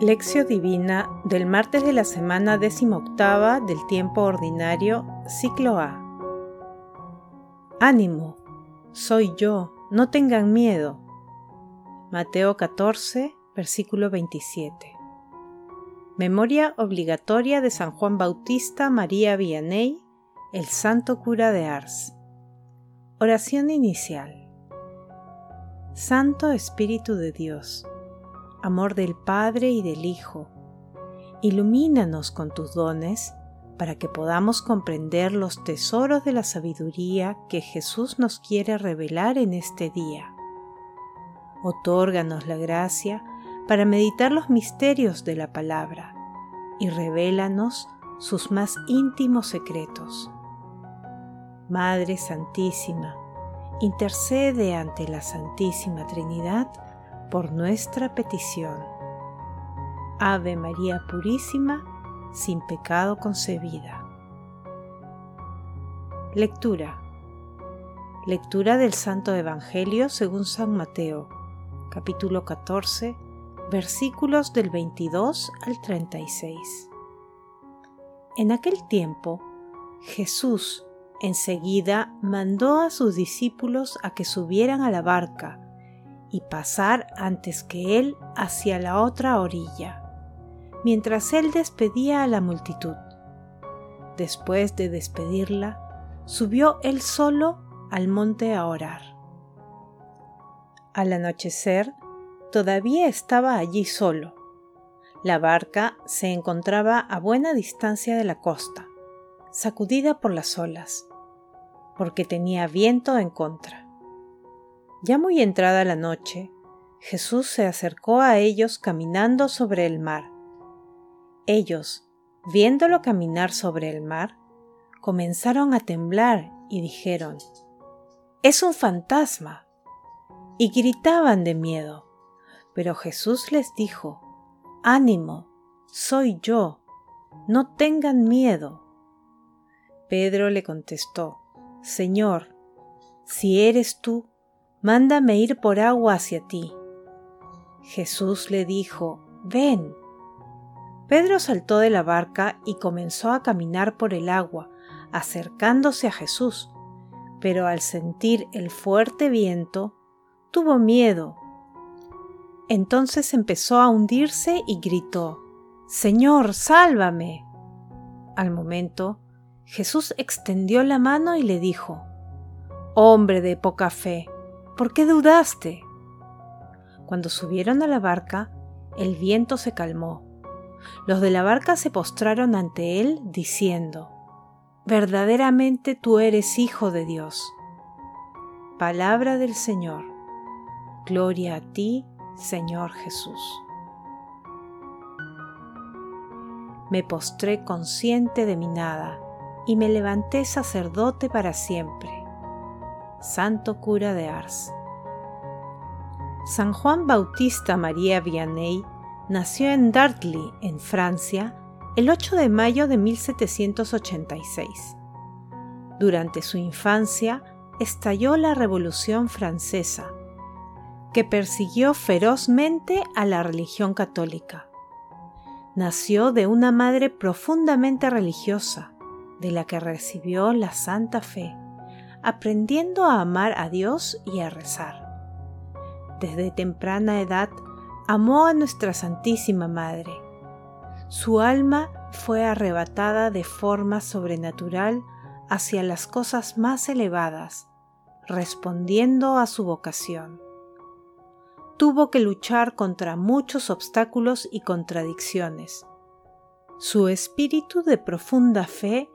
Lección Divina del martes de la semana octava del tiempo ordinario, ciclo A. Ánimo, soy yo, no tengan miedo. Mateo 14, versículo 27. Memoria obligatoria de San Juan Bautista María Vianney, el santo cura de Ars. Oración inicial. Santo Espíritu de Dios amor del Padre y del Hijo. Ilumínanos con tus dones para que podamos comprender los tesoros de la sabiduría que Jesús nos quiere revelar en este día. Otórganos la gracia para meditar los misterios de la palabra y revélanos sus más íntimos secretos. Madre Santísima, intercede ante la Santísima Trinidad por nuestra petición. Ave María Purísima, sin pecado concebida. Lectura. Lectura del Santo Evangelio según San Mateo, capítulo 14, versículos del 22 al 36. En aquel tiempo, Jesús enseguida mandó a sus discípulos a que subieran a la barca y pasar antes que él hacia la otra orilla, mientras él despedía a la multitud. Después de despedirla, subió él solo al monte a orar. Al anochecer, todavía estaba allí solo. La barca se encontraba a buena distancia de la costa, sacudida por las olas, porque tenía viento en contra. Ya muy entrada la noche, Jesús se acercó a ellos caminando sobre el mar. Ellos, viéndolo caminar sobre el mar, comenzaron a temblar y dijeron, Es un fantasma. Y gritaban de miedo. Pero Jesús les dijo, Ánimo, soy yo, no tengan miedo. Pedro le contestó, Señor, si eres tú, mándame ir por agua hacia ti. Jesús le dijo, ven. Pedro saltó de la barca y comenzó a caminar por el agua, acercándose a Jesús, pero al sentir el fuerte viento, tuvo miedo. Entonces empezó a hundirse y gritó, Señor, sálvame. Al momento, Jesús extendió la mano y le dijo, Hombre de poca fe, ¿Por qué dudaste? Cuando subieron a la barca, el viento se calmó. Los de la barca se postraron ante él, diciendo, Verdaderamente tú eres Hijo de Dios. Palabra del Señor. Gloria a ti, Señor Jesús. Me postré consciente de mi nada y me levanté sacerdote para siempre santo cura de Ars. San Juan Bautista María Vianney nació en Dartly, en Francia, el 8 de mayo de 1786. Durante su infancia estalló la Revolución Francesa, que persiguió ferozmente a la religión católica. Nació de una madre profundamente religiosa, de la que recibió la Santa Fe aprendiendo a amar a Dios y a rezar. Desde temprana edad amó a nuestra Santísima Madre. Su alma fue arrebatada de forma sobrenatural hacia las cosas más elevadas, respondiendo a su vocación. Tuvo que luchar contra muchos obstáculos y contradicciones. Su espíritu de profunda fe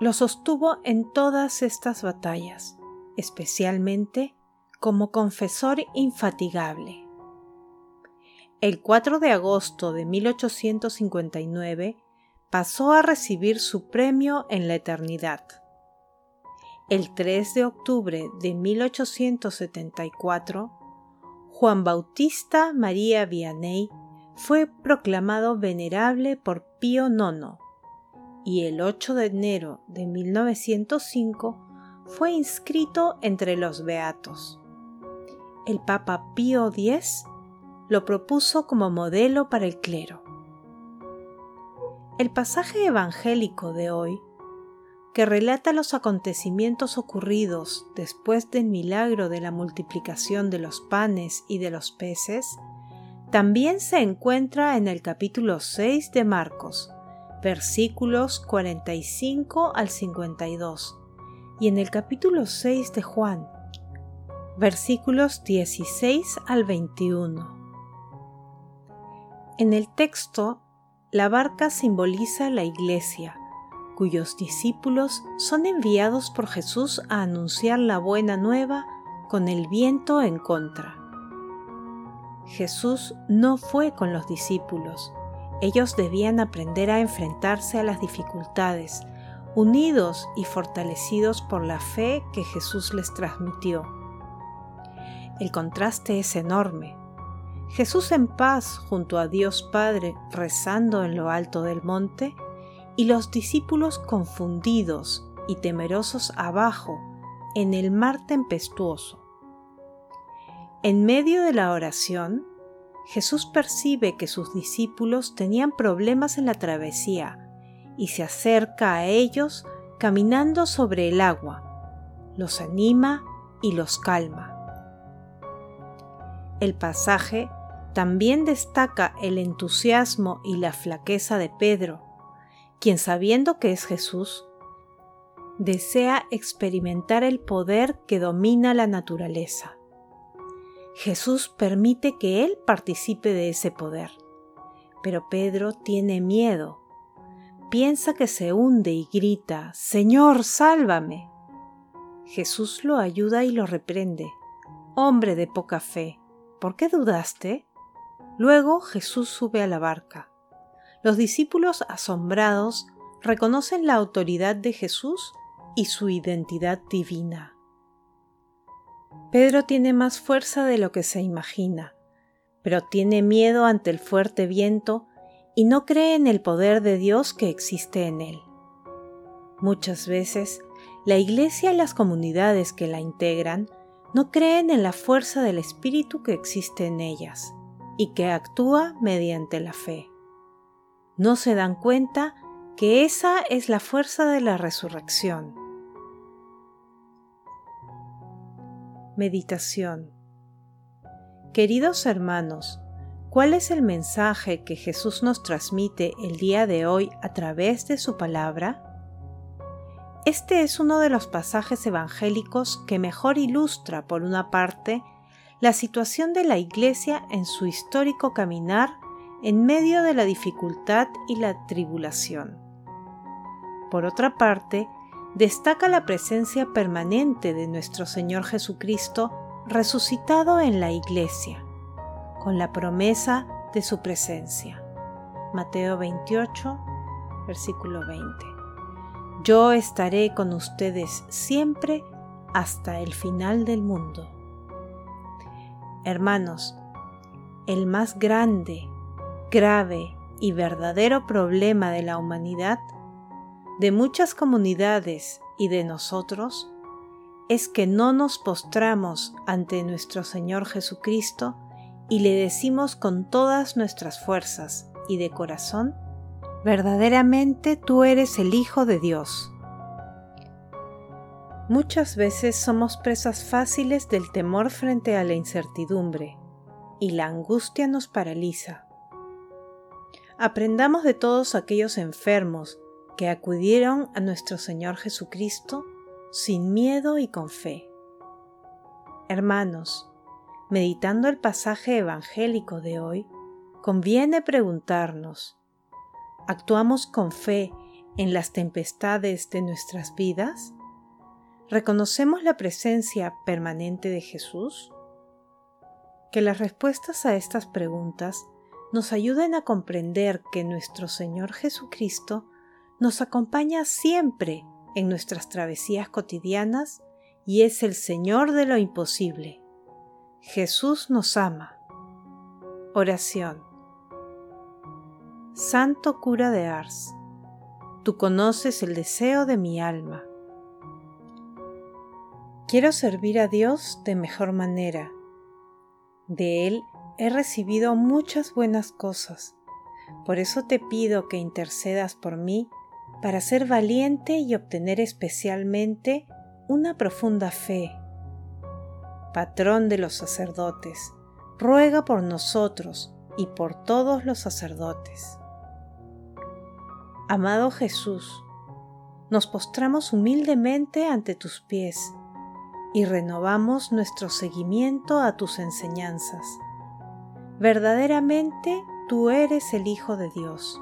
lo sostuvo en todas estas batallas, especialmente como confesor infatigable. El 4 de agosto de 1859 pasó a recibir su premio en la eternidad. El 3 de octubre de 1874, Juan Bautista María Vianney fue proclamado venerable por Pío IX y el 8 de enero de 1905 fue inscrito entre los beatos. El Papa Pío X lo propuso como modelo para el clero. El pasaje evangélico de hoy, que relata los acontecimientos ocurridos después del milagro de la multiplicación de los panes y de los peces, también se encuentra en el capítulo 6 de Marcos, versículos 45 al 52, y en el capítulo 6 de Juan, versículos 16 al 21. En el texto, la barca simboliza la iglesia, cuyos discípulos son enviados por Jesús a anunciar la buena nueva con el viento en contra. Jesús no fue con los discípulos. Ellos debían aprender a enfrentarse a las dificultades, unidos y fortalecidos por la fe que Jesús les transmitió. El contraste es enorme. Jesús en paz junto a Dios Padre rezando en lo alto del monte y los discípulos confundidos y temerosos abajo en el mar tempestuoso. En medio de la oración, Jesús percibe que sus discípulos tenían problemas en la travesía y se acerca a ellos caminando sobre el agua, los anima y los calma. El pasaje también destaca el entusiasmo y la flaqueza de Pedro, quien sabiendo que es Jesús, desea experimentar el poder que domina la naturaleza. Jesús permite que Él participe de ese poder. Pero Pedro tiene miedo. Piensa que se hunde y grita, Señor, sálvame. Jesús lo ayuda y lo reprende. Hombre de poca fe, ¿por qué dudaste? Luego Jesús sube a la barca. Los discípulos asombrados reconocen la autoridad de Jesús y su identidad divina. Pedro tiene más fuerza de lo que se imagina, pero tiene miedo ante el fuerte viento y no cree en el poder de Dios que existe en él. Muchas veces, la Iglesia y las comunidades que la integran no creen en la fuerza del Espíritu que existe en ellas y que actúa mediante la fe. No se dan cuenta que esa es la fuerza de la resurrección Meditación Queridos hermanos, ¿cuál es el mensaje que Jesús nos transmite el día de hoy a través de su palabra? Este es uno de los pasajes evangélicos que mejor ilustra, por una parte, la situación de la Iglesia en su histórico caminar en medio de la dificultad y la tribulación. Por otra parte, destaca la presencia permanente de nuestro Señor Jesucristo resucitado en la Iglesia, con la promesa de su presencia. Mateo 28, versículo 20. Yo estaré con ustedes siempre hasta el final del mundo. Hermanos, el más grande, grave y verdadero problema de la humanidad de muchas comunidades y de nosotros es que no nos postramos ante nuestro Señor Jesucristo y le decimos con todas nuestras fuerzas y de corazón, verdaderamente tú eres el Hijo de Dios. Muchas veces somos presas fáciles del temor frente a la incertidumbre y la angustia nos paraliza. Aprendamos de todos aquellos enfermos que acudieron a nuestro Señor Jesucristo sin miedo y con fe. Hermanos, meditando el pasaje evangélico de hoy, conviene preguntarnos, ¿actuamos con fe en las tempestades de nuestras vidas? ¿Reconocemos la presencia permanente de Jesús? Que las respuestas a estas preguntas nos ayuden a comprender que nuestro Señor Jesucristo nos acompaña siempre en nuestras travesías cotidianas y es el Señor de lo imposible. Jesús nos ama. Oración. Santo cura de Ars, tú conoces el deseo de mi alma. Quiero servir a Dios de mejor manera. De Él he recibido muchas buenas cosas. Por eso te pido que intercedas por mí para ser valiente y obtener especialmente una profunda fe. Patrón de los sacerdotes, ruega por nosotros y por todos los sacerdotes. Amado Jesús, nos postramos humildemente ante tus pies y renovamos nuestro seguimiento a tus enseñanzas. Verdaderamente tú eres el Hijo de Dios.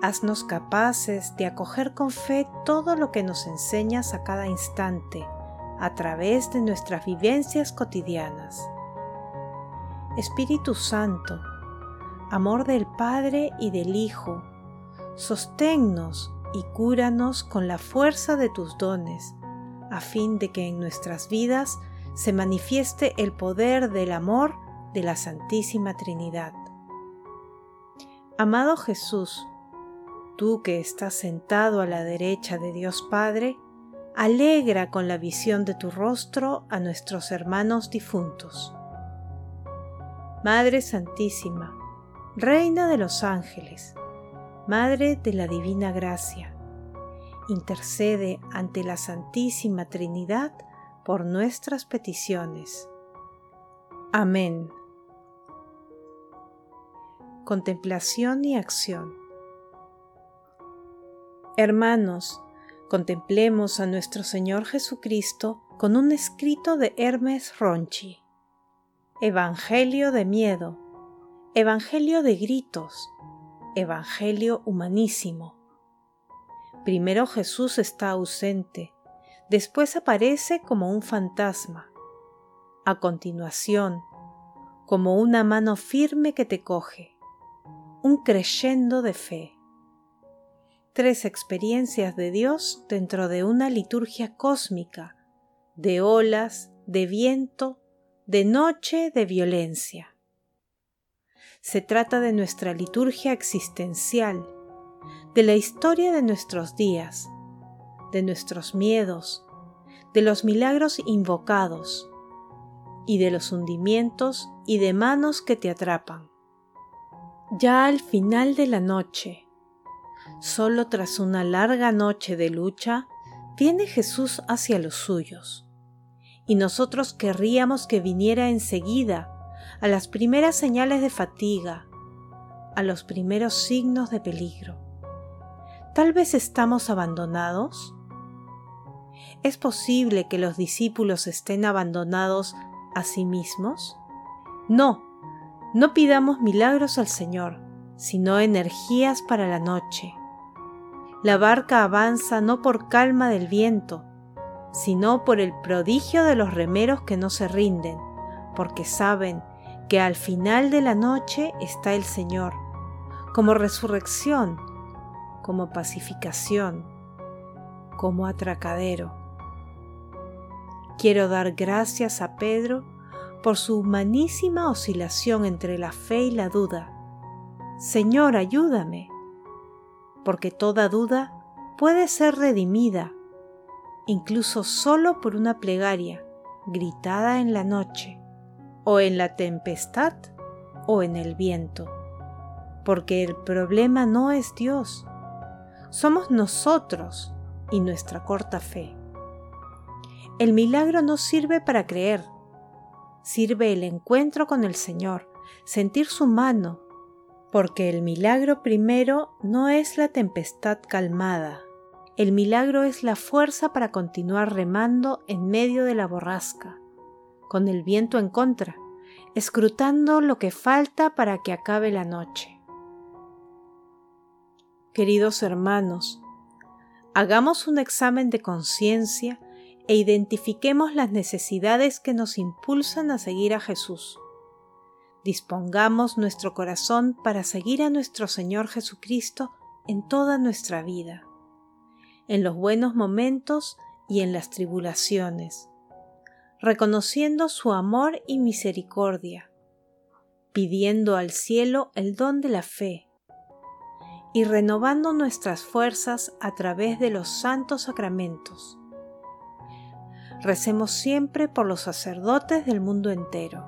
Haznos capaces de acoger con fe todo lo que nos enseñas a cada instante a través de nuestras vivencias cotidianas. Espíritu Santo, amor del Padre y del Hijo, sosténnos y cúranos con la fuerza de tus dones, a fin de que en nuestras vidas se manifieste el poder del amor de la Santísima Trinidad. Amado Jesús, tú que estás sentado a la derecha de Dios Padre, alegra con la visión de tu rostro a nuestros hermanos difuntos. Madre Santísima, Reina de los ángeles, Madre de la Divina Gracia, intercede ante la Santísima Trinidad por nuestras peticiones. Amén. Contemplación y acción. Hermanos, contemplemos a nuestro Señor Jesucristo con un escrito de Hermes Ronchi. Evangelio de miedo, Evangelio de gritos, Evangelio humanísimo. Primero Jesús está ausente, después aparece como un fantasma. A continuación, como una mano firme que te coge, un creyendo de fe. Tres experiencias de Dios dentro de una liturgia cósmica, de olas, de viento, de noche, de violencia. Se trata de nuestra liturgia existencial, de la historia de nuestros días, de nuestros miedos, de los milagros invocados y de los hundimientos y de manos que te atrapan. Ya al final de la noche, solo tras una larga noche de lucha, viene Jesús hacia los suyos, y nosotros querríamos que viniera enseguida a las primeras señales de fatiga, a los primeros signos de peligro. Tal vez estamos abandonados. ¿Es posible que los discípulos estén abandonados a sí mismos? No, no pidamos milagros al Señor, sino energías para la noche. La barca avanza no por calma del viento, sino por el prodigio de los remeros que no se rinden, porque saben que al final de la noche está el Señor, como resurrección, como pacificación, como atracadero. Quiero dar gracias a Pedro por su humanísima oscilación entre la fe y la duda. Señor, ayúdame, porque toda duda puede ser redimida, incluso solo por una plegaria gritada en la noche o en la tempestad o en el viento, porque el problema no es Dios, somos nosotros y nuestra corta fe. El milagro no sirve para creer, sirve el encuentro con el Señor, sentir su mano, porque el milagro primero no es la tempestad calmada, el milagro es la fuerza para continuar remando en medio de la borrasca con el viento en contra, escrutando lo que falta para que acabe la noche. Queridos hermanos, hagamos un examen de conciencia e identifiquemos las necesidades que nos impulsan a seguir a Jesús. Dispongamos nuestro corazón para seguir a nuestro Señor Jesucristo en toda nuestra vida, en los buenos momentos y en las tribulaciones, reconociendo su amor y misericordia, pidiendo al cielo el don de la fe y renovando nuestras fuerzas a través de los santos sacramentos. Recemos siempre por los sacerdotes del mundo entero.